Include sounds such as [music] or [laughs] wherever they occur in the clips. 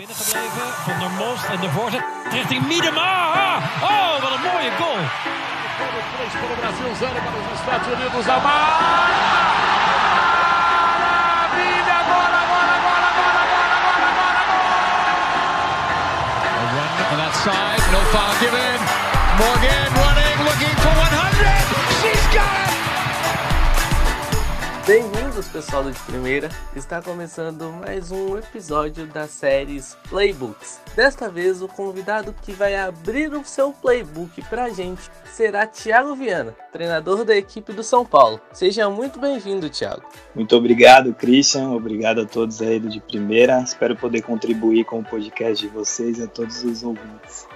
Binnengebleven van der Most en de voorzet richting Miedema. Ah! Oh, wat een mooie goal. Para o Brasil, zero para os Estados Unidos. Amar! Maravilha! Agora, agora, agora, agora, agora, agora, agora! A run on that side, no foul given. Morgan Bem-vindos, pessoal do de primeira. Está começando mais um episódio das séries Playbooks. Desta vez, o convidado que vai abrir o seu playbook pra gente será Thiago Viana, treinador da equipe do São Paulo. Seja muito bem-vindo, Thiago. Muito obrigado, Christian. Obrigado a todos aí do de primeira. Espero poder contribuir com o podcast de vocês e a todos os ouvintes.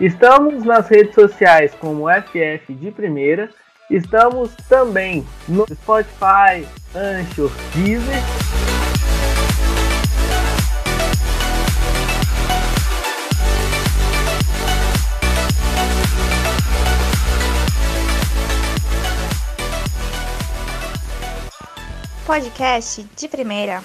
Estamos nas redes sociais como FF de primeira. Estamos também no Spotify, Anchor, Deezer. Podcast de primeira.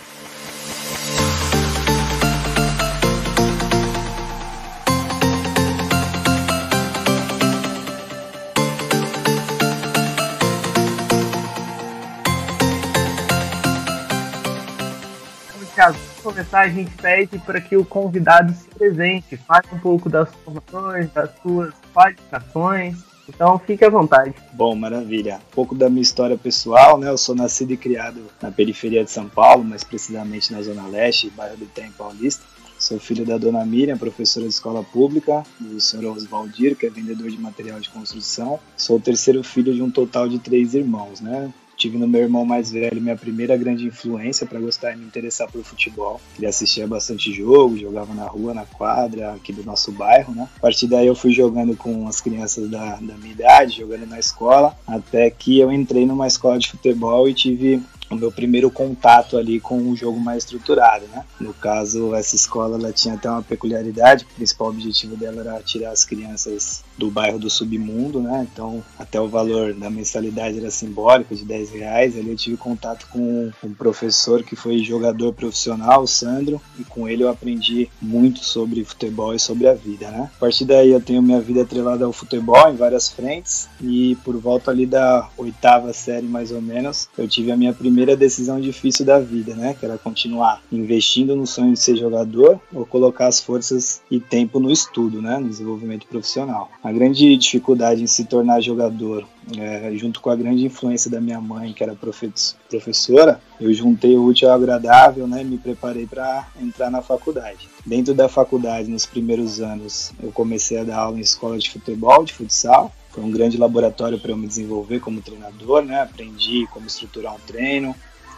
Começar, a gente pede para que o convidado se presente, fale um pouco das formações, das suas qualificações. Então, fique à vontade. Bom, maravilha. Um pouco da minha história pessoal, né? Eu sou nascido e criado na periferia de São Paulo, mais precisamente na Zona Leste, bairro do Tem Paulista. Sou filho da dona Miriam, professora de escola pública, do senhor Oswaldir, que é vendedor de material de construção. Sou o terceiro filho de um total de três irmãos, né? Tive no meu irmão mais velho minha primeira grande influência para gostar e me interessar por futebol. Ele assistia bastante jogo, jogava na rua, na quadra, aqui do nosso bairro, né? A partir daí eu fui jogando com as crianças da, da minha idade, jogando na escola, até que eu entrei numa escola de futebol e tive o meu primeiro contato ali com um jogo mais estruturado, né? No caso, essa escola ela tinha até uma peculiaridade, o principal objetivo dela era tirar as crianças do bairro do submundo, né? Então, até o valor da mensalidade era simbólico, de 10 reais. Ali eu tive contato com um professor que foi jogador profissional, o Sandro, e com ele eu aprendi muito sobre futebol e sobre a vida, né? A partir daí eu tenho minha vida atrelada ao futebol em várias frentes e por volta ali da oitava série mais ou menos, eu tive a minha primeira decisão difícil da vida, né? Que era continuar investindo no sonho de ser jogador ou colocar as forças e tempo no estudo, né? No desenvolvimento profissional. A grande dificuldade em se tornar jogador, é, junto com a grande influência da minha mãe, que era professora, eu juntei o útil ao agradável né, me preparei para entrar na faculdade. Dentro da faculdade, nos primeiros anos, eu comecei a dar aula em escola de futebol, de futsal. Foi um grande laboratório para eu me desenvolver como treinador, né? aprendi como estruturar um treino,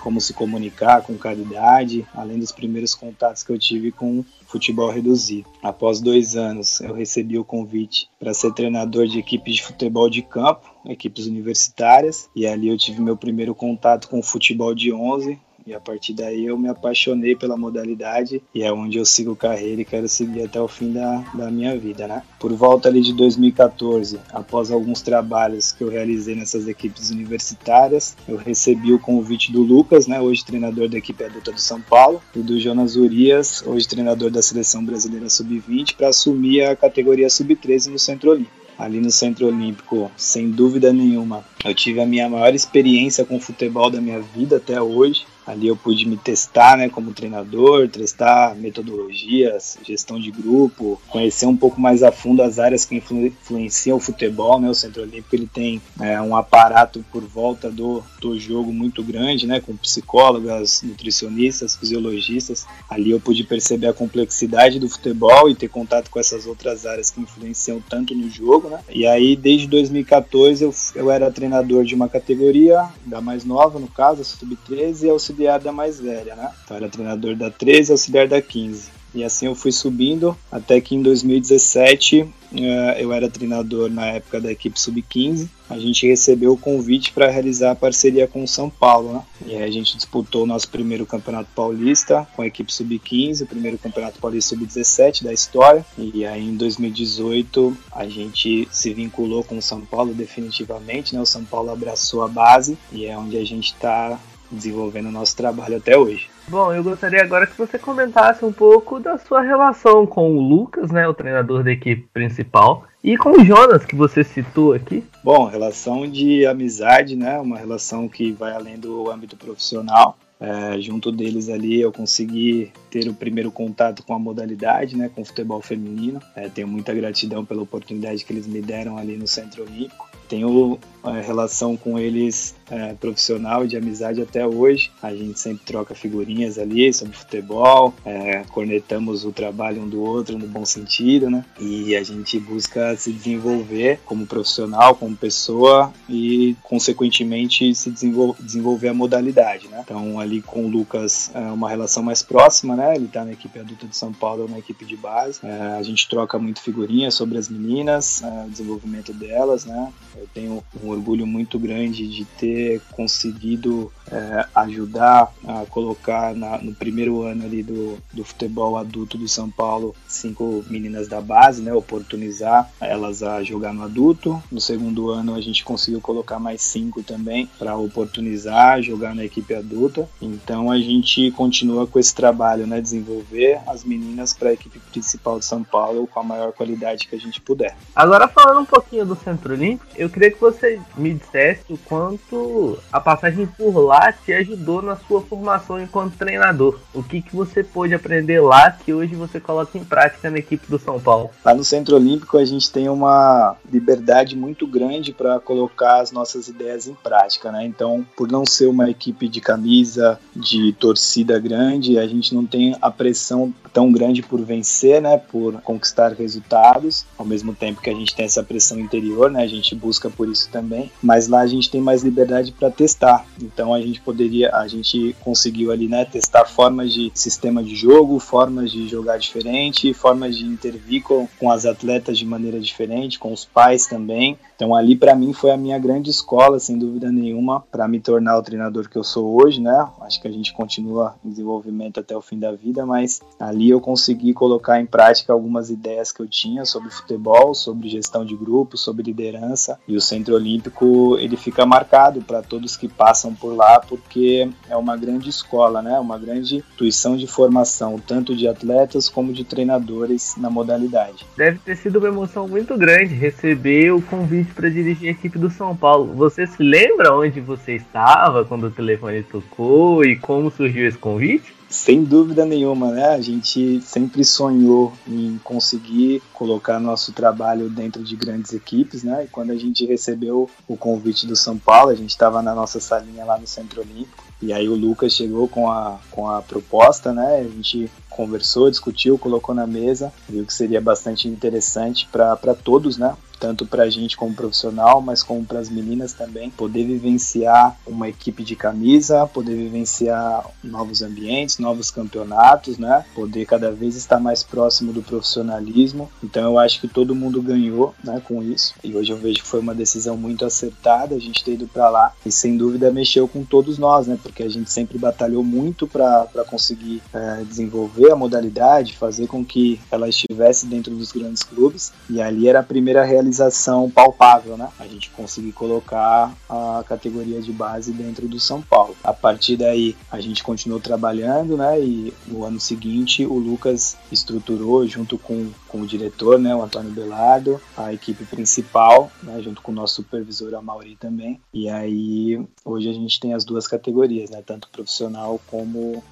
como se comunicar com qualidade, além dos primeiros contatos que eu tive com futebol reduzido. Após dois anos, eu recebi o convite para ser treinador de equipes de futebol de campo, equipes universitárias, e ali eu tive meu primeiro contato com o futebol de 11, e a partir daí eu me apaixonei pela modalidade e é onde eu sigo carreira e quero seguir até o fim da, da minha vida, né? Por volta ali de 2014, após alguns trabalhos que eu realizei nessas equipes universitárias, eu recebi o convite do Lucas, né? Hoje treinador da equipe adulta do São Paulo, e do Jonas Urias, hoje treinador da seleção brasileira sub-20, para assumir a categoria sub-13 no Centro Olímpico ali no Centro Olímpico, sem dúvida nenhuma. Eu tive a minha maior experiência com futebol da minha vida até hoje. Ali eu pude me testar né, como treinador, testar metodologias, gestão de grupo, conhecer um pouco mais a fundo as áreas que influ influenciam o futebol. Né? O Centro Olímpico ele tem é, um aparato por volta do, do jogo muito grande, né, com psicólogas, nutricionistas, fisiologistas. Ali eu pude perceber a complexidade do futebol e ter contato com essas outras áreas que influenciam tanto no jogo. Né? E aí, desde 2014, eu, eu era treinador de uma categoria, da mais nova, no caso, a Sub-13, e auxiliar auxiliar da mais velha, né? Então era treinador da 13 e auxiliar da 15. E assim eu fui subindo até que em 2017 eh, eu era treinador na época da equipe sub-15. A gente recebeu o convite para realizar a parceria com o São Paulo, né? E aí a gente disputou o nosso primeiro campeonato paulista com a equipe sub-15, o primeiro campeonato paulista sub-17 da história. E aí em 2018 a gente se vinculou com o São Paulo definitivamente, né? O São Paulo abraçou a base e é onde a gente está desenvolvendo o nosso trabalho até hoje. Bom, eu gostaria agora que você comentasse um pouco da sua relação com o Lucas, né, o treinador da equipe principal, e com o Jonas, que você citou aqui. Bom, relação de amizade, né, uma relação que vai além do âmbito profissional. É, junto deles ali eu consegui ter o primeiro contato com a modalidade, né, com o futebol feminino. É, tenho muita gratidão pela oportunidade que eles me deram ali no Centro Olímpico. Tenho é, relação com eles é, profissional e de amizade até hoje. A gente sempre troca figurinhas ali sobre futebol, é, cornetamos o trabalho um do outro no bom sentido, né? E a gente busca se desenvolver como profissional, como pessoa e, consequentemente, se desenvolver, desenvolver a modalidade, né? Então, ali com o Lucas, é uma relação mais próxima, né? Ele tá na equipe adulta de São Paulo, na equipe de base. É, a gente troca muito figurinhas sobre as meninas, é, o desenvolvimento delas, né? Eu tenho um orgulho muito grande de ter conseguido é, ajudar a colocar na, no primeiro ano ali do, do futebol adulto do São Paulo cinco meninas da base, né, oportunizar elas a jogar no adulto. No segundo ano a gente conseguiu colocar mais cinco também para oportunizar jogar na equipe adulta. Então a gente continua com esse trabalho, né, desenvolver as meninas para a equipe principal de São Paulo com a maior qualidade que a gente puder. Agora falando um pouquinho do Centro Olímpico, eu queria que você me dissesse o quanto a passagem por lá te ajudou na sua formação enquanto treinador? O que, que você pôde aprender lá que hoje você coloca em prática na equipe do São Paulo? Lá no Centro Olímpico a gente tem uma liberdade muito grande para colocar as nossas ideias em prática, né? Então, por não ser uma equipe de camisa, de torcida grande, a gente não tem a pressão tão grande por vencer, né? Por conquistar resultados, ao mesmo tempo que a gente tem essa pressão interior, né? A gente busca por isso também, mas lá a gente tem mais liberdade para testar. Então a gente poderia, a gente conseguiu ali, né, testar formas de sistema de jogo, formas de jogar diferente, formas de intervir com, com as atletas de maneira diferente, com os pais também. Então ali para mim foi a minha grande escola, sem dúvida nenhuma, para me tornar o treinador que eu sou hoje, né? Acho que a gente continua em desenvolvimento até o fim da vida, mas ali eu consegui colocar em prática algumas ideias que eu tinha sobre futebol, sobre gestão de grupo, sobre liderança. E o Centro Olímpico, ele fica marcado para todos que passam por lá porque é uma grande escola, né? Uma grande instituição de formação, tanto de atletas como de treinadores na modalidade. Deve ter sido uma emoção muito grande receber o convite para dirigir a equipe do São Paulo. Você se lembra onde você estava quando o telefone tocou e como surgiu esse convite? Sem dúvida nenhuma, né? A gente sempre sonhou em conseguir colocar nosso trabalho dentro de grandes equipes, né? E quando a gente recebeu o convite do São Paulo, a gente estava na nossa salinha lá no Centro Olímpico, e aí o Lucas chegou com a, com a proposta, né? A gente conversou, discutiu, colocou na mesa, viu que seria bastante interessante para todos, né? Tanto para a gente como profissional, mas como para as meninas também, poder vivenciar uma equipe de camisa, poder vivenciar novos ambientes, novos campeonatos, né? Poder cada vez estar mais próximo do profissionalismo. Então eu acho que todo mundo ganhou, né, com isso. E hoje eu vejo que foi uma decisão muito acertada a gente ter ido para lá e sem dúvida mexeu com todos nós, né? Porque a gente sempre batalhou muito para conseguir é, desenvolver a modalidade, fazer com que ela estivesse dentro dos grandes clubes. E ali era a primeira realidade realização palpável, né? A gente conseguir colocar a categoria de base dentro do São Paulo. A partir daí, a gente continuou trabalhando, né? E no ano seguinte, o Lucas estruturou junto com, com o diretor, né? O Antônio Belardo, a equipe principal, né? Junto com o nosso supervisor, a Mauri também. E aí, hoje a gente tem as duas categorias, né? Tanto profissional como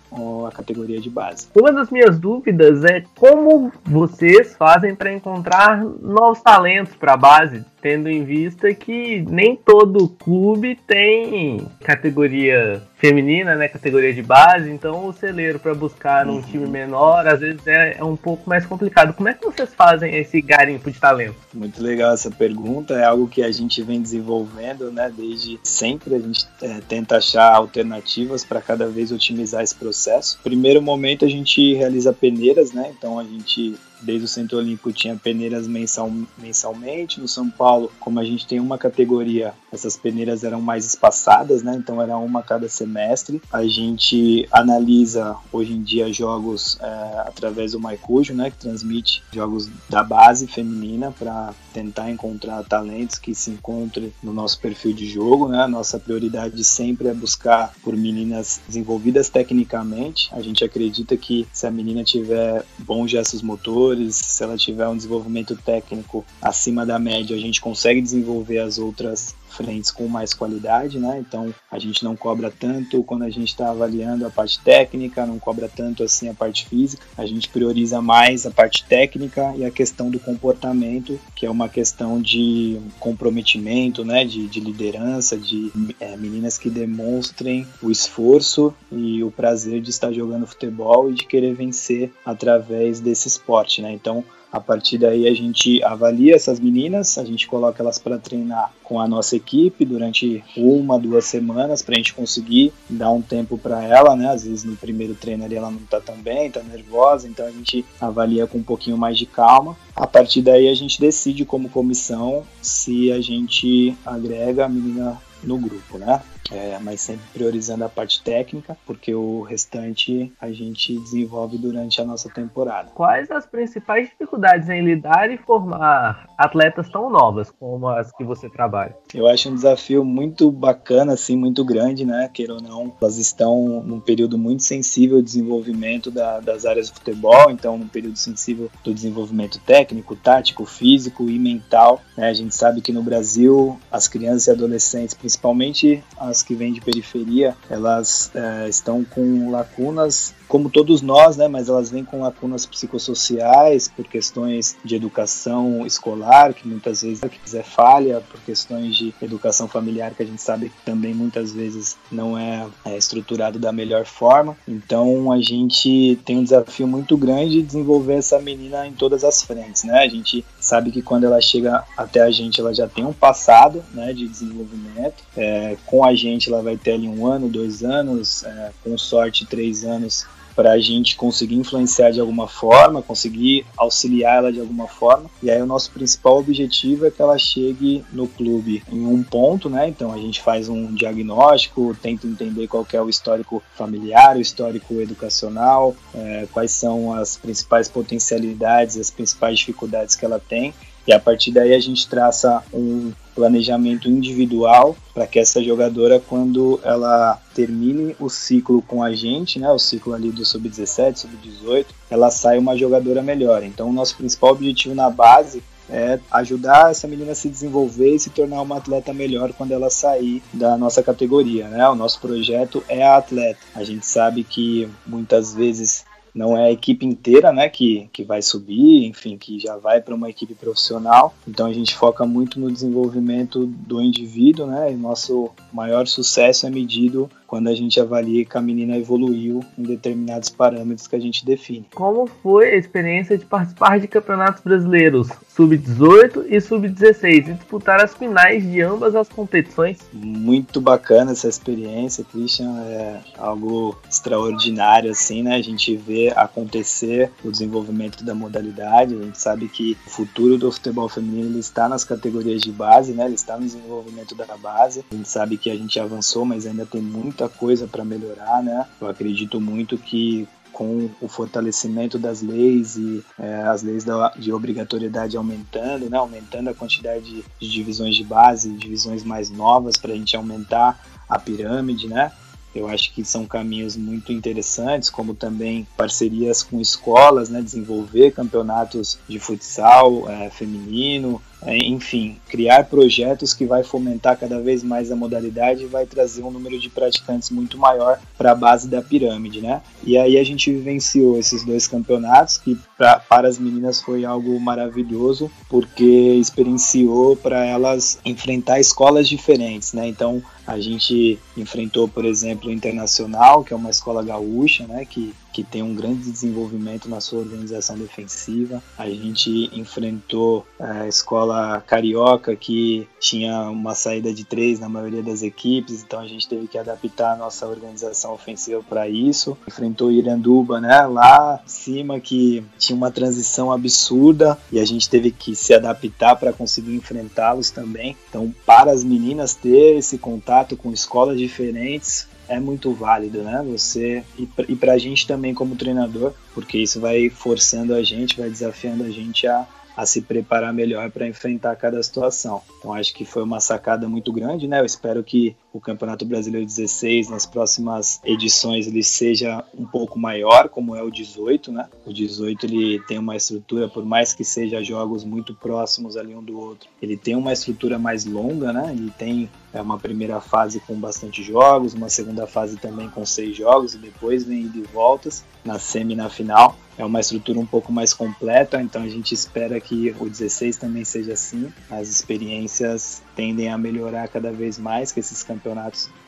a categoria de base. Uma das minhas dúvidas é como vocês fazem para encontrar novos talentos para a base, tendo em vista que nem todo clube tem categoria feminina, né, categoria de base, então o celeiro para buscar um uhum. time menor às vezes é, é, um pouco mais complicado. Como é que vocês fazem esse garimpo de talento? Muito legal essa pergunta, é algo que a gente vem desenvolvendo, né, desde sempre a gente é, tenta achar alternativas para cada vez otimizar esse processo. Primeiro momento a gente realiza peneiras, né, então a gente desde o Centro Olímpico tinha peneiras mensal, mensalmente. No São Paulo, como a gente tem uma categoria, essas peneiras eram mais espaçadas, né? Então era uma cada semestre. A gente analisa hoje em dia jogos é, através do Maicujo, né? Que transmite jogos da base feminina para tentar encontrar talentos que se encontrem no nosso perfil de jogo, né? A nossa prioridade sempre é buscar por meninas desenvolvidas tecnicamente. A gente acredita que se a menina tiver bons gestos motores, se ela tiver um desenvolvimento técnico acima da média, a gente consegue desenvolver as outras frentes com mais qualidade, né? Então a gente não cobra tanto quando a gente está avaliando a parte técnica, não cobra tanto assim a parte física, a gente prioriza mais a parte técnica e a questão do comportamento, que é uma questão de comprometimento, né? De, de liderança, de é, meninas que demonstrem o esforço e o prazer de estar jogando futebol e de querer vencer através desse esporte, né? Então a partir daí a gente avalia essas meninas, a gente coloca elas para treinar com a nossa equipe durante uma, duas semanas para a gente conseguir dar um tempo para ela, né? Às vezes no primeiro treino ali ela não está tão bem, está nervosa, então a gente avalia com um pouquinho mais de calma. A partir daí a gente decide como comissão se a gente agrega a menina no grupo, né? É, mas sempre priorizando a parte técnica, porque o restante a gente desenvolve durante a nossa temporada. Quais as principais dificuldades em lidar e formar atletas tão novas como as que você trabalha? Eu acho um desafio muito bacana, assim, muito grande, né? Queira ou não, elas estão num período muito sensível de desenvolvimento da, das áreas do futebol, então num período sensível do desenvolvimento técnico, tático, físico e mental. Né? A gente sabe que no Brasil as crianças e adolescentes, principalmente as que vêm de periferia, elas é, estão com lacunas como todos nós, né, mas elas vêm com lacunas psicossociais por questões de educação escolar, que muitas vezes é falha, por questões de educação familiar, que a gente sabe que também muitas vezes não é, é estruturado da melhor forma. Então a gente tem um desafio muito grande de desenvolver essa menina em todas as frentes, né? A gente sabe que quando ela chega até a gente, ela já tem um passado, né, de desenvolvimento. É, com a gente, ela vai ter ali um ano, dois anos, é, com sorte, três anos para a gente conseguir influenciar de alguma forma, conseguir auxiliar ela de alguma forma. E aí o nosso principal objetivo é que ela chegue no clube em um ponto, né? Então a gente faz um diagnóstico, tenta entender qual é o histórico familiar, o histórico educacional, é, quais são as principais potencialidades, as principais dificuldades que ela tem. E a partir daí a gente traça um planejamento individual para que essa jogadora, quando ela termine o ciclo com a gente, né, o ciclo ali do sub-17, sub-18, ela saia uma jogadora melhor. Então, o nosso principal objetivo na base é ajudar essa menina a se desenvolver e se tornar uma atleta melhor quando ela sair da nossa categoria, né? O nosso projeto é a atleta. A gente sabe que muitas vezes não é a equipe inteira, né, que, que vai subir, enfim, que já vai para uma equipe profissional. Então a gente foca muito no desenvolvimento do indivíduo, né, e nosso maior sucesso é medido quando a gente avalia que a menina evoluiu em determinados parâmetros que a gente define. Como foi a experiência de participar de campeonatos brasileiros sub-18 e sub-16 e disputar as finais de ambas as competições? Muito bacana essa experiência, Christian, é algo extraordinário assim, né? A gente vê acontecer o desenvolvimento da modalidade, a gente sabe que o futuro do futebol feminino está nas categorias de base, né? Ele está no desenvolvimento da base. A gente sabe que a gente avançou, mas ainda tem muita muita coisa para melhorar, né? Eu acredito muito que com o fortalecimento das leis e é, as leis da, de obrigatoriedade aumentando, né? aumentando a quantidade de, divisões de base, divisões mais novas para a gente aumentar a pirâmide, né? Eu acho que são caminhos muito interessantes, como também parcerias com escolas, né, desenvolver campeonatos de futsal é, feminino, enfim, criar projetos que vai fomentar cada vez mais a modalidade e vai trazer um número de praticantes muito maior para a base da pirâmide, né? E aí a gente vivenciou esses dois campeonatos que pra, para as meninas foi algo maravilhoso porque experienciou para elas enfrentar escolas diferentes, né? Então a gente enfrentou, por exemplo, o Internacional, que é uma escola gaúcha, né? Que que tem um grande desenvolvimento na sua organização defensiva. A gente enfrentou a escola carioca que tinha uma saída de três na maioria das equipes, então a gente teve que adaptar a nossa organização ofensiva para isso. Enfrentou Iranduba, né, lá em cima que tinha uma transição absurda e a gente teve que se adaptar para conseguir enfrentá-los também. Então, para as meninas ter esse contato com escolas diferentes é muito válido, né? Você e para a gente também como treinador, porque isso vai forçando a gente, vai desafiando a gente a a se preparar melhor para enfrentar cada situação. Então acho que foi uma sacada muito grande, né? Eu espero que o Campeonato Brasileiro 16 nas próximas edições ele seja um pouco maior, como é o 18, né? O 18 ele tem uma estrutura, por mais que seja jogos muito próximos ali um do outro, ele tem uma estrutura mais longa, né? Ele tem é, uma primeira fase com bastante jogos, uma segunda fase também com seis jogos e depois vem ida e voltas na semi na final é uma estrutura um pouco mais completa, então a gente espera que o 16 também seja assim. As experiências tendem a melhorar cada vez mais, que esses campeonatos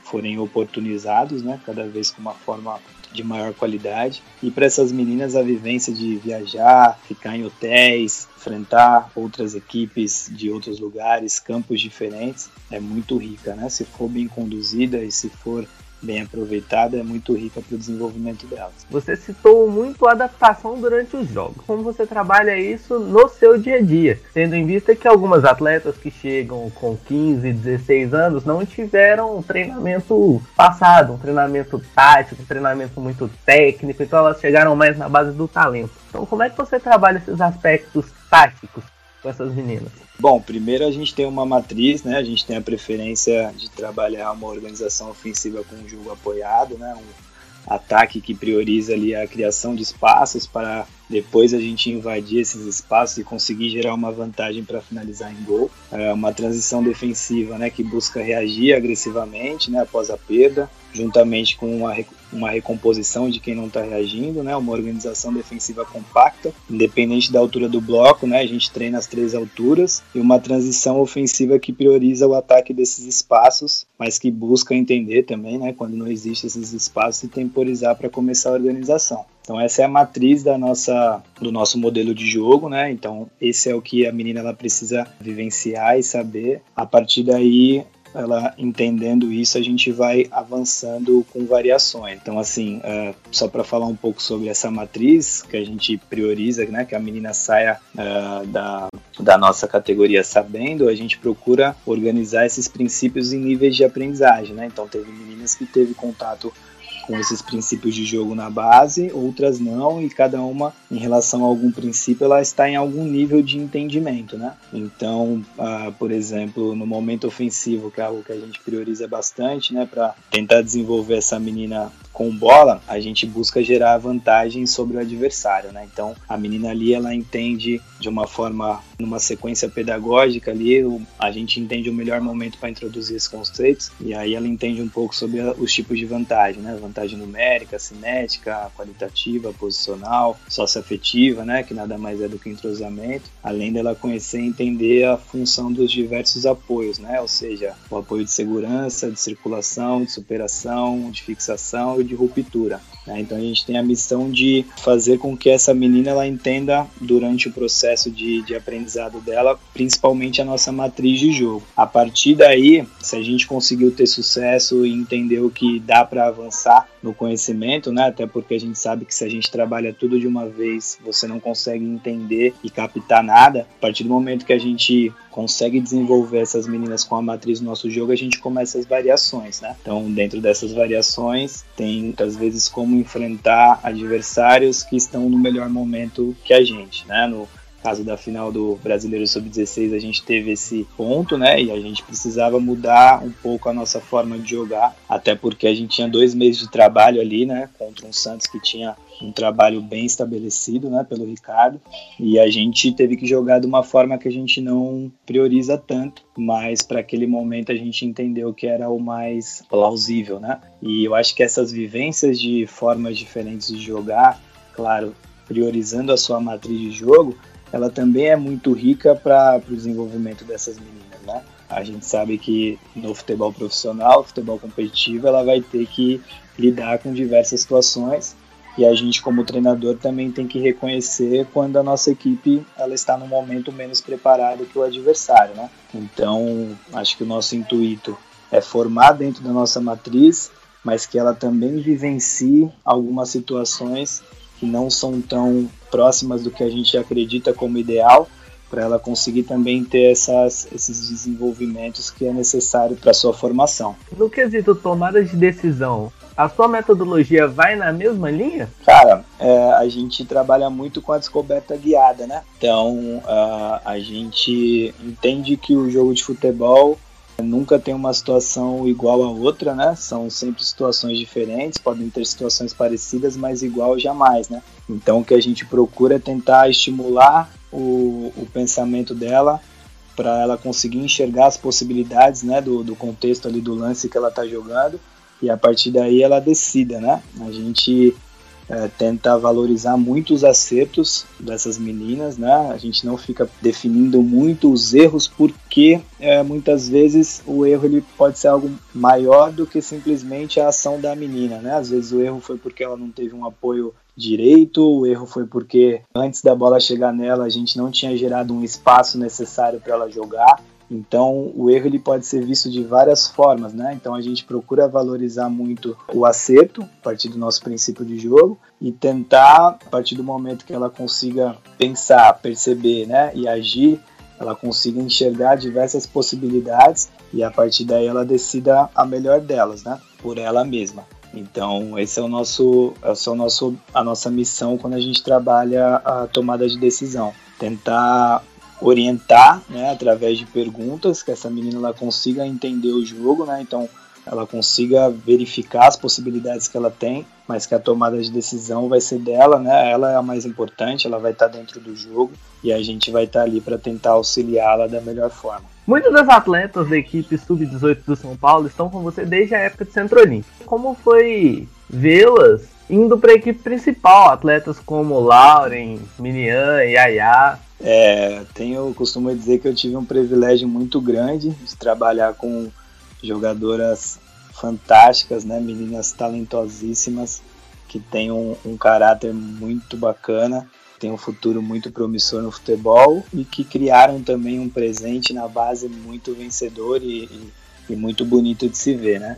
forem oportunizados, né? Cada vez com uma forma de maior qualidade. E para essas meninas a vivência de viajar, ficar em hotéis, enfrentar outras equipes de outros lugares, campos diferentes, é muito rica, né? Se for bem conduzida e se for bem aproveitada, é muito rica para o desenvolvimento delas. Você citou muito a adaptação durante os jogos. Como você trabalha isso no seu dia a dia, tendo em vista que algumas atletas que chegam com 15, 16 anos não tiveram um treinamento passado, um treinamento tático, um treinamento muito técnico, então elas chegaram mais na base do talento. Então, como é que você trabalha esses aspectos táticos com essas meninas? Bom, primeiro a gente tem uma matriz, né? A gente tem a preferência de trabalhar uma organização ofensiva com um jogo apoiado, né? Um ataque que prioriza ali a criação de espaços para depois a gente invadir esses espaços e conseguir gerar uma vantagem para finalizar em gol. É uma transição defensiva, né, que busca reagir agressivamente, né, após a perda, juntamente com uma, uma recomposição de quem não está reagindo, né, uma organização defensiva compacta, independente da altura do bloco, né, a gente treina as três alturas e uma transição ofensiva que prioriza o ataque desses espaços, mas que busca entender também, né, quando não existem esses espaços e temporizar para começar a organização. Então essa é a matriz da nossa, do nosso modelo de jogo, né? Então esse é o que a menina ela precisa vivenciar e saber. A partir daí ela entendendo isso, a gente vai avançando com variações. Então, assim, uh, só para falar um pouco sobre essa matriz que a gente prioriza, né, que a menina saia uh, da, da nossa categoria sabendo, a gente procura organizar esses princípios em níveis de aprendizagem, né? Então, teve meninas que teve contato com esses princípios de jogo na base, outras não, e cada uma, em relação a algum princípio, ela está em algum nível de entendimento, né? Então, uh, por exemplo, no momento ofensivo, que é algo que a gente prioriza bastante, né, para tentar desenvolver essa menina com bola, a gente busca gerar vantagem sobre o adversário, né? Então, a menina ali, ela entende de uma forma, numa sequência pedagógica ali, a gente entende o melhor momento para introduzir esses conceitos, e aí ela entende um pouco sobre os tipos de vantagem, né? Vantagem numérica, cinética, qualitativa, posicional, socioafetiva, né? Que nada mais é do que entrosamento, além dela conhecer e entender a função dos diversos apoios, né? Ou seja, o apoio de segurança, de circulação, de superação, de fixação e de ruptura. Né? Então a gente tem a missão de fazer com que essa menina ela entenda durante o processo de, de aprendizado dela, principalmente a nossa matriz de jogo. A partir daí, se a gente conseguiu ter sucesso e entender o que dá para avançar no conhecimento, né? Até porque a gente sabe que se a gente trabalha tudo de uma vez, você não consegue entender e captar nada. A partir do momento que a gente consegue desenvolver essas meninas com a matriz do nosso jogo, a gente começa as variações, né? Então, dentro dessas variações, tem muitas vezes como enfrentar adversários que estão no melhor momento que a gente, né? No caso da final do Brasileiro Sub-16, a gente teve esse ponto, né? E a gente precisava mudar um pouco a nossa forma de jogar, até porque a gente tinha dois meses de trabalho ali, né? Contra um Santos que tinha um trabalho bem estabelecido, né, pelo Ricardo, e a gente teve que jogar de uma forma que a gente não prioriza tanto, mas para aquele momento a gente entendeu que era o mais plausível, né? E eu acho que essas vivências de formas diferentes de jogar, claro, priorizando a sua matriz de jogo, ela também é muito rica para o desenvolvimento dessas meninas, né? A gente sabe que no futebol profissional, futebol competitivo, ela vai ter que lidar com diversas situações e a gente como treinador também tem que reconhecer quando a nossa equipe ela está no momento menos preparada que o adversário, né? Então acho que o nosso intuito é formar dentro da nossa matriz, mas que ela também vivencie algumas situações que não são tão próximas do que a gente acredita como ideal, para ela conseguir também ter essas, esses desenvolvimentos que é necessário para sua formação. No quesito tomada de decisão, a sua metodologia vai na mesma linha? Cara, é, a gente trabalha muito com a descoberta guiada, né? Então a, a gente entende que o jogo de futebol nunca tem uma situação igual a outra, né? São sempre situações diferentes, podem ter situações parecidas, mas igual jamais, né? Então o que a gente procura é tentar estimular o, o pensamento dela para ela conseguir enxergar as possibilidades, né, do, do contexto ali do lance que ela está jogando e a partir daí ela decida, né? A gente é, tenta valorizar muito os acertos dessas meninas, né? A gente não fica definindo muito os erros porque é, muitas vezes o erro ele pode ser algo maior do que simplesmente a ação da menina, né? Às vezes o erro foi porque ela não teve um apoio direito, o erro foi porque antes da bola chegar nela a gente não tinha gerado um espaço necessário para ela jogar. Então, o erro ele pode ser visto de várias formas, né? Então, a gente procura valorizar muito o acerto, a partir do nosso princípio de jogo, e tentar, a partir do momento que ela consiga pensar, perceber, né, e agir, ela consiga enxergar diversas possibilidades e a partir daí ela decida a melhor delas, né, por ela mesma. Então, esse é o nosso, é o nosso, a nossa missão quando a gente trabalha a tomada de decisão, tentar orientar, né, através de perguntas, que essa menina ela consiga entender o jogo, né, então ela consiga verificar as possibilidades que ela tem, mas que a tomada de decisão vai ser dela, né, ela é a mais importante, ela vai estar dentro do jogo e a gente vai estar ali para tentar auxiliá-la da melhor forma. Muitos das atletas da equipe sub-18 do São Paulo estão com você desde a época de Centro Olímpico. Como foi vê-las indo para a equipe principal, atletas como Lauren, Minian, Yaya, é, tenho costumo dizer que eu tive um privilégio muito grande de trabalhar com jogadoras fantásticas, né, meninas talentosíssimas que têm um, um caráter muito bacana, têm um futuro muito promissor no futebol e que criaram também um presente na base muito vencedor e, e, e muito bonito de se ver, né?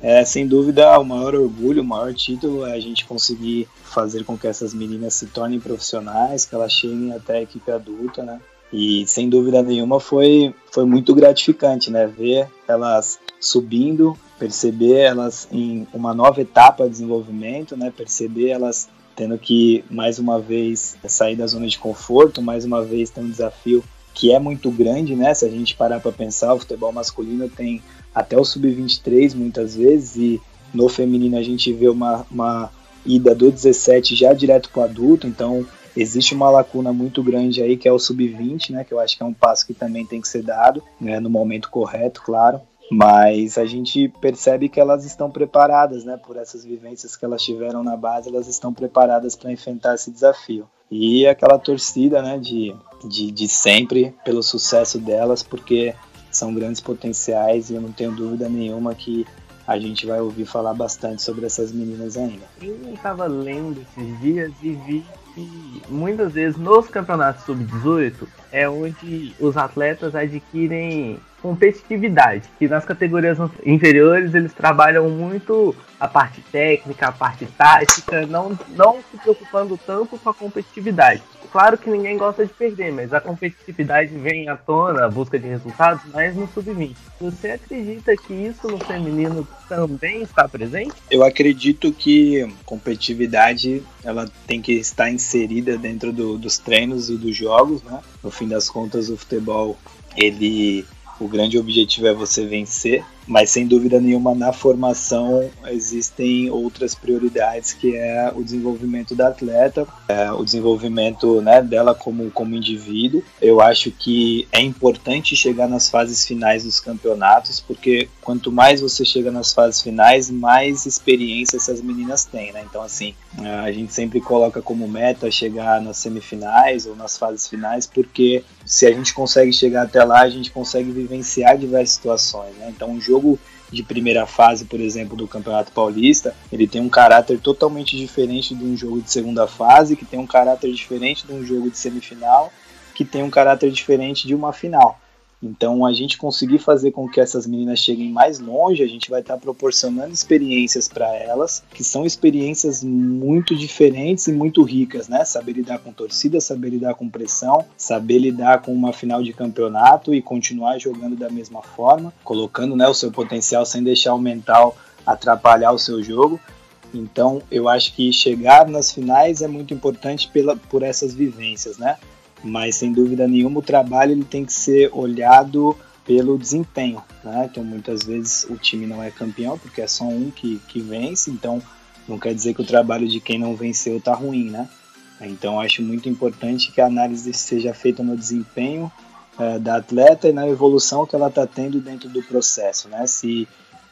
É, sem dúvida, o maior orgulho, o maior título é a gente conseguir fazer com que essas meninas se tornem profissionais, que elas cheguem até a equipe adulta, né? E sem dúvida nenhuma foi, foi muito gratificante, né? Ver elas subindo, perceber elas em uma nova etapa de desenvolvimento, né? Perceber elas tendo que mais uma vez sair da zona de conforto, mais uma vez ter um desafio que é muito grande, né? Se a gente parar para pensar, o futebol masculino tem até o sub-23 muitas vezes, e no feminino a gente vê uma, uma ida do 17 já direto para o adulto, então existe uma lacuna muito grande aí que é o sub-20, né, que eu acho que é um passo que também tem que ser dado, né, no momento correto, claro, mas a gente percebe que elas estão preparadas, né, por essas vivências que elas tiveram na base, elas estão preparadas para enfrentar esse desafio. E aquela torcida, né, de, de, de sempre pelo sucesso delas, porque são grandes potenciais e eu não tenho dúvida nenhuma que a gente vai ouvir falar bastante sobre essas meninas ainda. Eu estava lendo esses dias e vi que muitas vezes nos campeonatos sub-18 é onde os atletas adquirem competitividade, que nas categorias inferiores eles trabalham muito a parte técnica, a parte tática, não, não se preocupando tanto com a competitividade. Claro que ninguém gosta de perder, mas a competitividade vem à tona, a busca de resultados, mais no sub-20. Você acredita que isso no feminino também está presente? Eu acredito que competitividade ela tem que estar inserida dentro do, dos treinos e dos jogos, né? No fim das contas, o futebol ele o grande objetivo é você vencer, mas sem dúvida nenhuma na formação existem outras prioridades que é o desenvolvimento da atleta, é, o desenvolvimento né, dela como, como indivíduo. Eu acho que é importante chegar nas fases finais dos campeonatos, porque quanto mais você chega nas fases finais, mais experiência essas meninas têm, né? Então assim, a gente sempre coloca como meta chegar nas semifinais ou nas fases finais, porque se a gente consegue chegar até lá, a gente consegue vivenciar diversas situações, né? Então um jogo de primeira fase, por exemplo, do Campeonato Paulista, ele tem um caráter totalmente diferente de um jogo de segunda fase, que tem um caráter diferente de um jogo de semifinal, que tem um caráter diferente de uma final. Então, a gente conseguir fazer com que essas meninas cheguem mais longe, a gente vai estar proporcionando experiências para elas, que são experiências muito diferentes e muito ricas, né? Saber lidar com torcida, saber lidar com pressão, saber lidar com uma final de campeonato e continuar jogando da mesma forma, colocando né, o seu potencial sem deixar o mental atrapalhar o seu jogo. Então, eu acho que chegar nas finais é muito importante pela, por essas vivências, né? Mas sem dúvida nenhuma o trabalho ele tem que ser olhado pelo desempenho, né? Então muitas vezes o time não é campeão porque é só um que, que vence, então não quer dizer que o trabalho de quem não venceu tá ruim, né? Então acho muito importante que a análise seja feita no desempenho é, da atleta e na evolução que ela está tendo dentro do processo, né? Se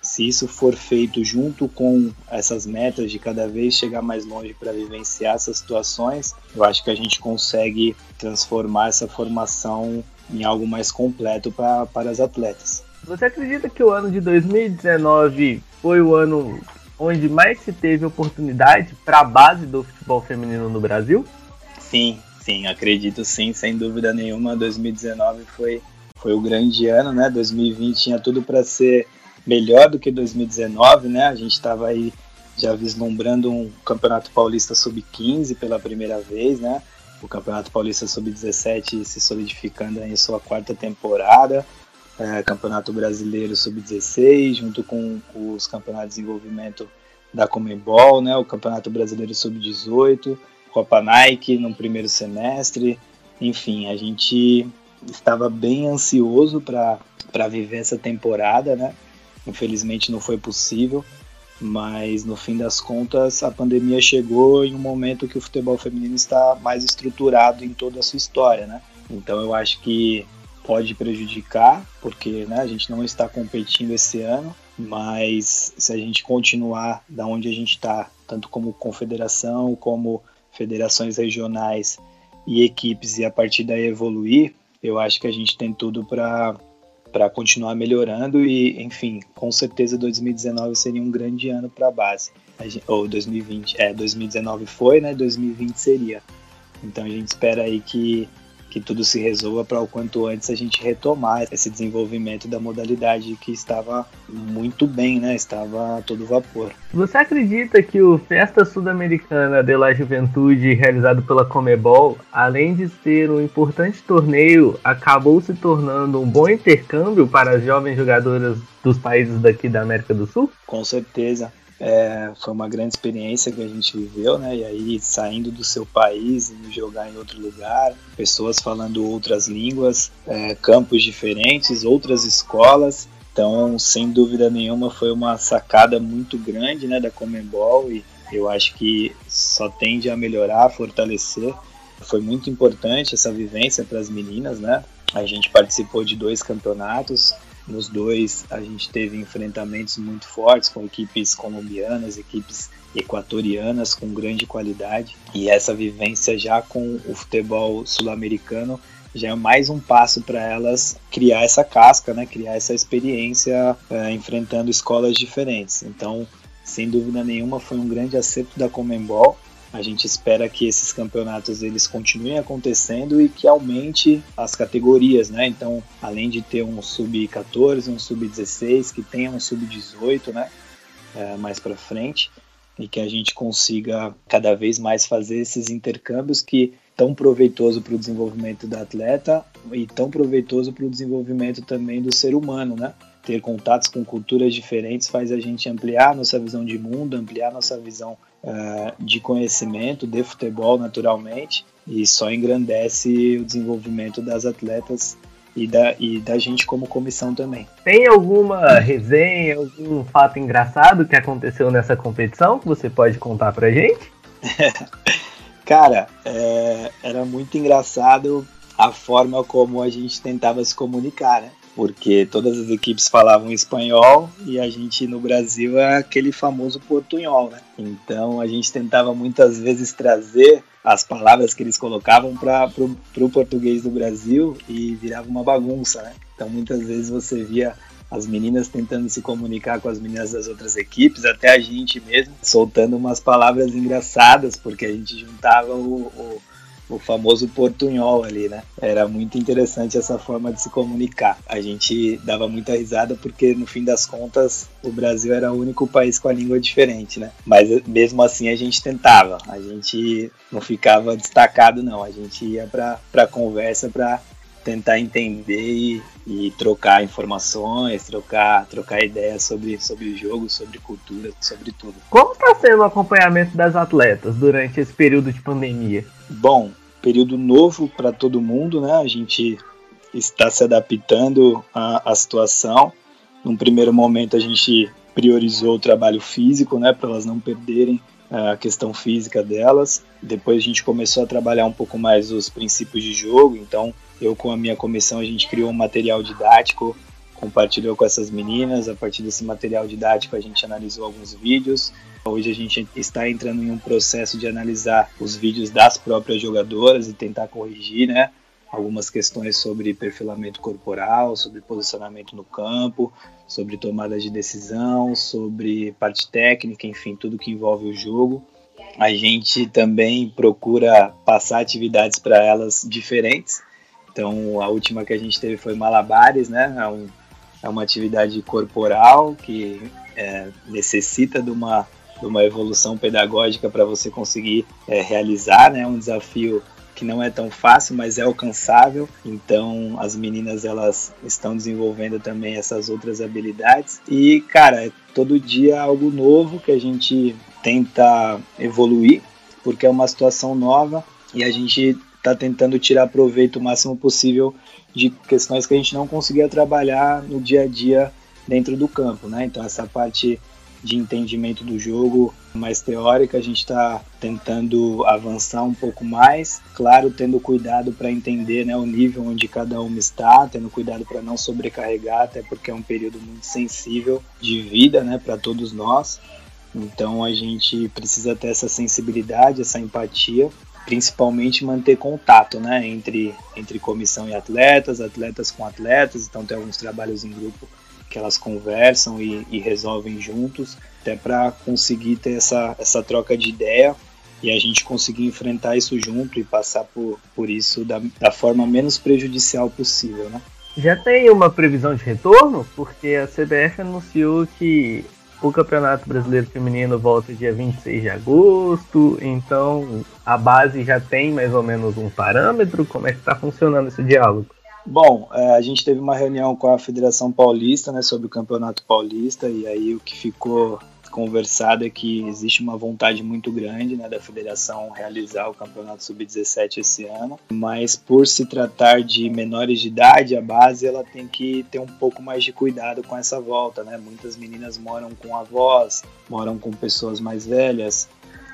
se isso for feito junto com essas metas de cada vez chegar mais longe para vivenciar essas situações, eu acho que a gente consegue transformar essa formação em algo mais completo pra, para as atletas. Você acredita que o ano de 2019 foi o ano onde mais se teve oportunidade para a base do futebol feminino no Brasil? Sim, sim, acredito sim, sem dúvida nenhuma. 2019 foi, foi o grande ano, né? 2020 tinha tudo para ser melhor do que 2019, né? A gente estava aí já vislumbrando um Campeonato Paulista Sub-15 pela primeira vez, né? O Campeonato Paulista Sub-17 se solidificando em sua quarta temporada, é, Campeonato Brasileiro Sub-16, junto com os campeonatos de desenvolvimento da Comembol, né? O Campeonato Brasileiro Sub-18, Copa Nike no primeiro semestre, enfim, a gente estava bem ansioso para viver essa temporada, né? Infelizmente não foi possível, mas no fim das contas a pandemia chegou em um momento que o futebol feminino está mais estruturado em toda a sua história, né? Então eu acho que pode prejudicar, porque né, a gente não está competindo esse ano, mas se a gente continuar da onde a gente está, tanto como confederação, como federações regionais e equipes, e a partir daí evoluir, eu acho que a gente tem tudo para para continuar melhorando e, enfim, com certeza 2019 seria um grande ano para a base. Ou 2020, é, 2019 foi, né? 2020 seria. Então a gente espera aí que que tudo se resolva para o quanto antes a gente retomar esse desenvolvimento da modalidade que estava muito bem, né? Estava a todo vapor. Você acredita que o Festa Sul-Americana de la Juventude, realizado pela Comebol, além de ser um importante torneio, acabou se tornando um bom intercâmbio para as jovens jogadoras dos países daqui da América do Sul? Com certeza. É, foi uma grande experiência que a gente viveu, né? E aí saindo do seu país e jogar em outro lugar, pessoas falando outras línguas, é, campos diferentes, outras escolas. Então, sem dúvida nenhuma, foi uma sacada muito grande, né, da Comembol e eu acho que só tende a melhorar, a fortalecer. Foi muito importante essa vivência para as meninas, né? A gente participou de dois campeonatos, nos dois, a gente teve enfrentamentos muito fortes com equipes colombianas, equipes equatorianas com grande qualidade. E essa vivência já com o futebol sul-americano já é mais um passo para elas criar essa casca, né? criar essa experiência é, enfrentando escolas diferentes. Então, sem dúvida nenhuma, foi um grande acerto da Comembol a gente espera que esses campeonatos eles continuem acontecendo e que aumente as categorias, né? Então, além de ter um sub-14, um sub-16, que tenha um sub-18, né? É, mais para frente e que a gente consiga cada vez mais fazer esses intercâmbios que tão proveitoso para o desenvolvimento da atleta e tão proveitoso para o desenvolvimento também do ser humano, né? Ter contatos com culturas diferentes faz a gente ampliar nossa visão de mundo, ampliar nossa visão uh, de conhecimento de futebol naturalmente e só engrandece o desenvolvimento das atletas e da, e da gente como comissão também. Tem alguma resenha, algum fato engraçado que aconteceu nessa competição que você pode contar pra gente? [laughs] Cara, é, era muito engraçado a forma como a gente tentava se comunicar, né? Porque todas as equipes falavam espanhol e a gente no Brasil é aquele famoso portunhol, né? Então a gente tentava muitas vezes trazer as palavras que eles colocavam para o português do Brasil e virava uma bagunça, né? Então muitas vezes você via as meninas tentando se comunicar com as meninas das outras equipes, até a gente mesmo soltando umas palavras engraçadas, porque a gente juntava o, o o famoso portunhol ali, né? Era muito interessante essa forma de se comunicar. A gente dava muita risada porque, no fim das contas, o Brasil era o único país com a língua diferente, né? Mas mesmo assim a gente tentava, a gente não ficava destacado, não. A gente ia para a conversa para tentar entender e, e, trocar informações, trocar, trocar ideias sobre, sobre o jogo, sobre cultura, sobre tudo. Como está sendo o acompanhamento das atletas durante esse período de pandemia? Bom, período novo para todo mundo, né? A gente está se adaptando à, à situação. Num primeiro momento a gente priorizou o trabalho físico, né, para elas não perderem a questão física delas. Depois a gente começou a trabalhar um pouco mais os princípios de jogo. Então, eu com a minha comissão a gente criou um material didático, compartilhou com essas meninas. A partir desse material didático a gente analisou alguns vídeos. Hoje a gente está entrando em um processo de analisar os vídeos das próprias jogadoras e tentar corrigir, né? algumas questões sobre perfilamento corporal, sobre posicionamento no campo, sobre tomada de decisão, sobre parte técnica, enfim, tudo que envolve o jogo. A gente também procura passar atividades para elas diferentes. Então, a última que a gente teve foi malabares, né? É, um, é uma atividade corporal que é, necessita de uma, de uma evolução pedagógica para você conseguir é, realizar, né? Um desafio que não é tão fácil, mas é alcançável. Então as meninas elas estão desenvolvendo também essas outras habilidades e cara, é todo dia algo novo que a gente tenta evoluir, porque é uma situação nova e a gente está tentando tirar proveito o máximo possível de questões que a gente não conseguia trabalhar no dia a dia dentro do campo, né? Então essa parte de entendimento do jogo mais teórica, a gente está tentando avançar um pouco mais, claro, tendo cuidado para entender né, o nível onde cada uma está, tendo cuidado para não sobrecarregar, até porque é um período muito sensível de vida né, para todos nós. Então a gente precisa ter essa sensibilidade, essa empatia, principalmente manter contato né, entre, entre comissão e atletas, atletas com atletas, então tem alguns trabalhos em grupo que elas conversam e, e resolvem juntos, até para conseguir ter essa, essa troca de ideia e a gente conseguir enfrentar isso junto e passar por, por isso da, da forma menos prejudicial possível, né? Já tem uma previsão de retorno? Porque a CBF anunciou que o Campeonato Brasileiro Feminino volta dia 26 de agosto, então a base já tem mais ou menos um parâmetro? Como é que está funcionando esse diálogo? Bom, é, a gente teve uma reunião com a Federação Paulista né, sobre o Campeonato Paulista e aí o que ficou conversado é que existe uma vontade muito grande né, da federação realizar o Campeonato Sub-17 esse ano, mas por se tratar de menores de idade, a base ela tem que ter um pouco mais de cuidado com essa volta. Né? Muitas meninas moram com avós, moram com pessoas mais velhas,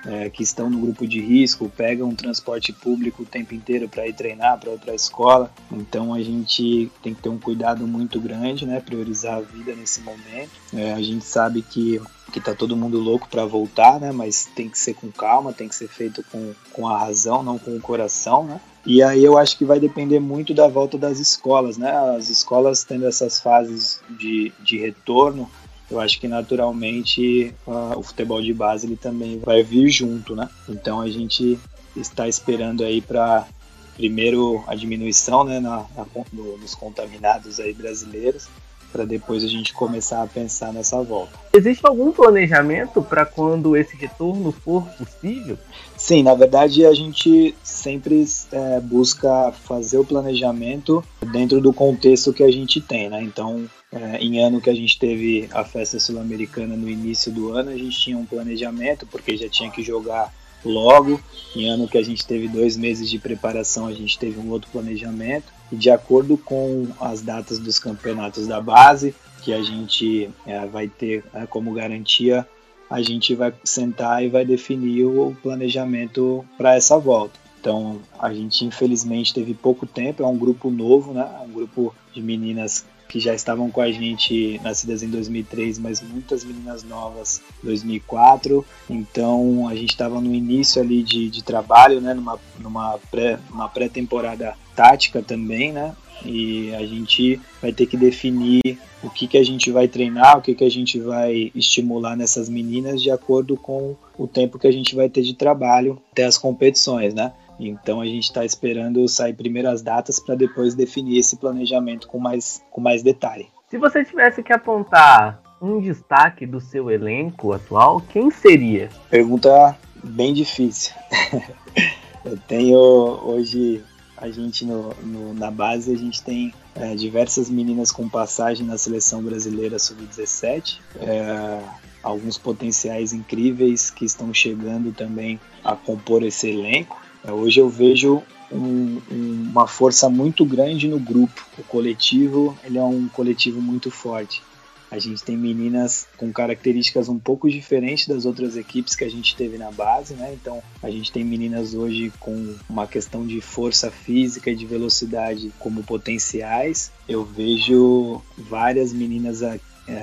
é, que estão no grupo de risco, pegam um transporte público o tempo inteiro para ir treinar para outra escola. Então a gente tem que ter um cuidado muito grande, né? Priorizar a vida nesse momento. É, a gente sabe que que tá todo mundo louco para voltar, né? Mas tem que ser com calma, tem que ser feito com, com a razão, não com o coração, né? E aí eu acho que vai depender muito da volta das escolas, né? As escolas tendo essas fases de, de retorno, eu acho que naturalmente uh, o futebol de base ele também vai vir junto, né? Então a gente está esperando aí para primeiro a diminuição né, na, na no, nos contaminados aí brasileiros para depois a gente começar a pensar nessa volta. Existe algum planejamento para quando esse retorno for possível? Sim, na verdade a gente sempre é, busca fazer o planejamento dentro do contexto que a gente tem, né? Então é, em ano que a gente teve a festa sul-americana no início do ano, a gente tinha um planejamento, porque já tinha que jogar logo. Em ano que a gente teve dois meses de preparação, a gente teve um outro planejamento. E de acordo com as datas dos campeonatos da base, que a gente é, vai ter é, como garantia, a gente vai sentar e vai definir o planejamento para essa volta. Então, a gente infelizmente teve pouco tempo, é um grupo novo, né? É um grupo de meninas que já estavam com a gente nascidas em 2003, mas muitas meninas novas 2004. Então a gente estava no início ali de, de trabalho, né, numa, numa pré-temporada numa pré tática também, né? E a gente vai ter que definir o que, que a gente vai treinar, o que, que a gente vai estimular nessas meninas de acordo com o tempo que a gente vai ter de trabalho até as competições, né? Então a gente está esperando sair primeiras datas para depois definir esse planejamento com mais, com mais detalhe. Se você tivesse que apontar um destaque do seu elenco atual, quem seria? Pergunta bem difícil. [laughs] Eu tenho hoje a gente no, no, na base a gente tem é, diversas meninas com passagem na seleção brasileira sub-17, é, alguns potenciais incríveis que estão chegando também a compor esse elenco. É, hoje eu vejo um, um, uma força muito grande no grupo. O coletivo ele é um coletivo muito forte. A gente tem meninas com características um pouco diferentes das outras equipes que a gente teve na base, né? Então, a gente tem meninas hoje com uma questão de força física e de velocidade como potenciais. Eu vejo várias meninas é,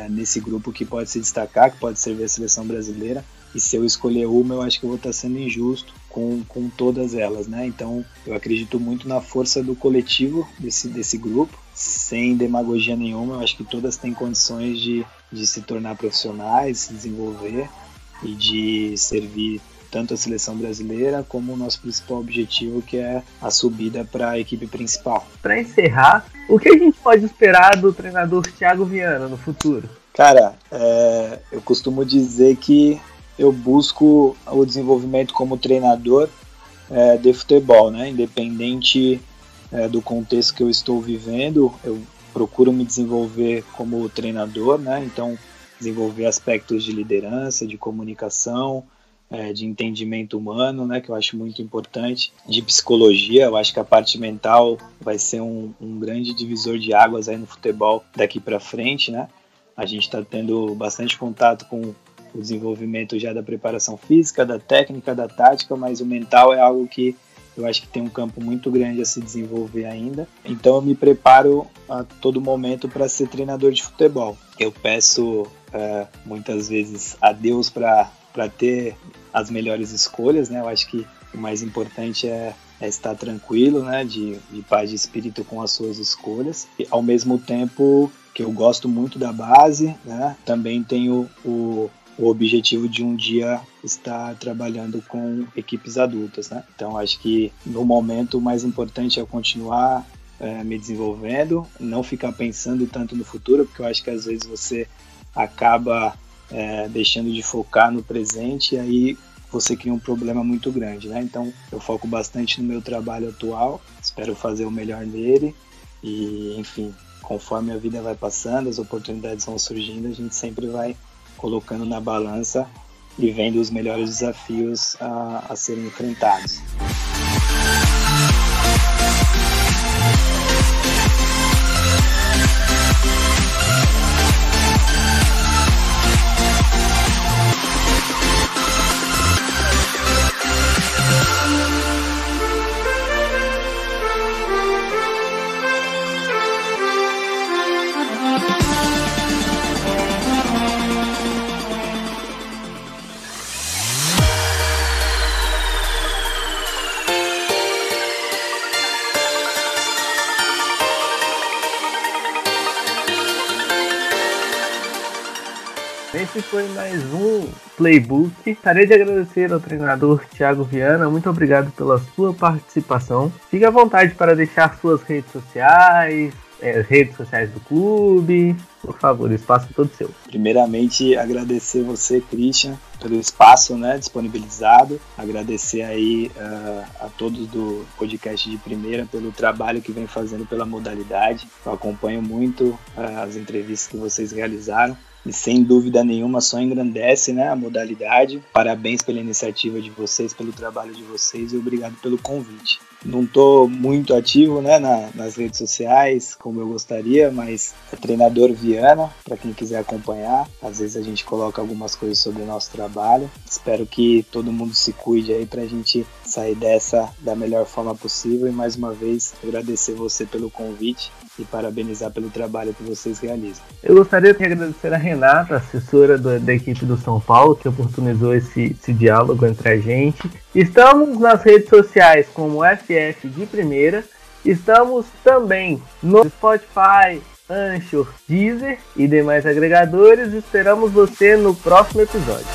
nesse grupo que pode se destacar, que pode servir a seleção brasileira. E se eu escolher uma, eu acho que eu vou estar sendo injusto com, com todas elas, né? Então, eu acredito muito na força do coletivo desse, desse grupo sem demagogia nenhuma. Eu acho que todas têm condições de, de se tornar profissionais, se desenvolver e de servir tanto a seleção brasileira como o nosso principal objetivo, que é a subida para a equipe principal. Para encerrar, o que a gente pode esperar do treinador Thiago Viana no futuro? Cara, é, eu costumo dizer que eu busco o desenvolvimento como treinador é, de futebol, né? Independente é, do contexto que eu estou vivendo, eu procuro me desenvolver como treinador, né? Então, desenvolver aspectos de liderança, de comunicação, é, de entendimento humano, né? Que eu acho muito importante, de psicologia. Eu acho que a parte mental vai ser um, um grande divisor de águas aí no futebol daqui para frente, né? A gente está tendo bastante contato com o desenvolvimento já da preparação física, da técnica, da tática, mas o mental é algo que eu acho que tem um campo muito grande a se desenvolver ainda. Então eu me preparo a todo momento para ser treinador de futebol. Eu peço uh, muitas vezes a Deus para ter as melhores escolhas, né? Eu acho que o mais importante é, é estar tranquilo, né? De, de paz de espírito com as suas escolhas. E ao mesmo tempo que eu gosto muito da base, né? Também tenho o, o objetivo de um dia estar trabalhando com equipes adultas, né? Então acho que no momento o mais importante é continuar é, me desenvolvendo, não ficar pensando tanto no futuro, porque eu acho que às vezes você acaba é, deixando de focar no presente e aí você cria um problema muito grande, né? Então eu foco bastante no meu trabalho atual, espero fazer o melhor nele e, enfim, conforme a vida vai passando, as oportunidades vão surgindo, a gente sempre vai colocando na balança e vendo os melhores desafios a, a serem enfrentados. Playbook. Gostaria de agradecer ao treinador Thiago Viana. Muito obrigado pela sua participação. Fique à vontade para deixar suas redes sociais, é, redes sociais do clube. Por favor, o espaço é todo seu. Primeiramente, agradecer você, Christian, pelo espaço né, disponibilizado. Agradecer aí uh, a todos do podcast de primeira pelo trabalho que vem fazendo pela modalidade. Eu acompanho muito uh, as entrevistas que vocês realizaram e sem dúvida nenhuma só engrandece né, a modalidade. Parabéns pela iniciativa de vocês, pelo trabalho de vocês e obrigado pelo convite. Não estou muito ativo né, na, nas redes sociais como eu gostaria, mas é treinador Viana, para quem quiser acompanhar. Às vezes a gente coloca algumas coisas sobre o nosso trabalho. Espero que todo mundo se cuide aí para a gente sair dessa da melhor forma possível. E mais uma vez agradecer você pelo convite e parabenizar pelo trabalho que vocês realizam. Eu gostaria de agradecer a Renata, assessora do, da equipe do São Paulo, que oportunizou esse, esse diálogo entre a gente. Estamos nas redes sociais como FF de Primeira Estamos também no Spotify, Anchor, Deezer e demais agregadores. Esperamos você no próximo episódio.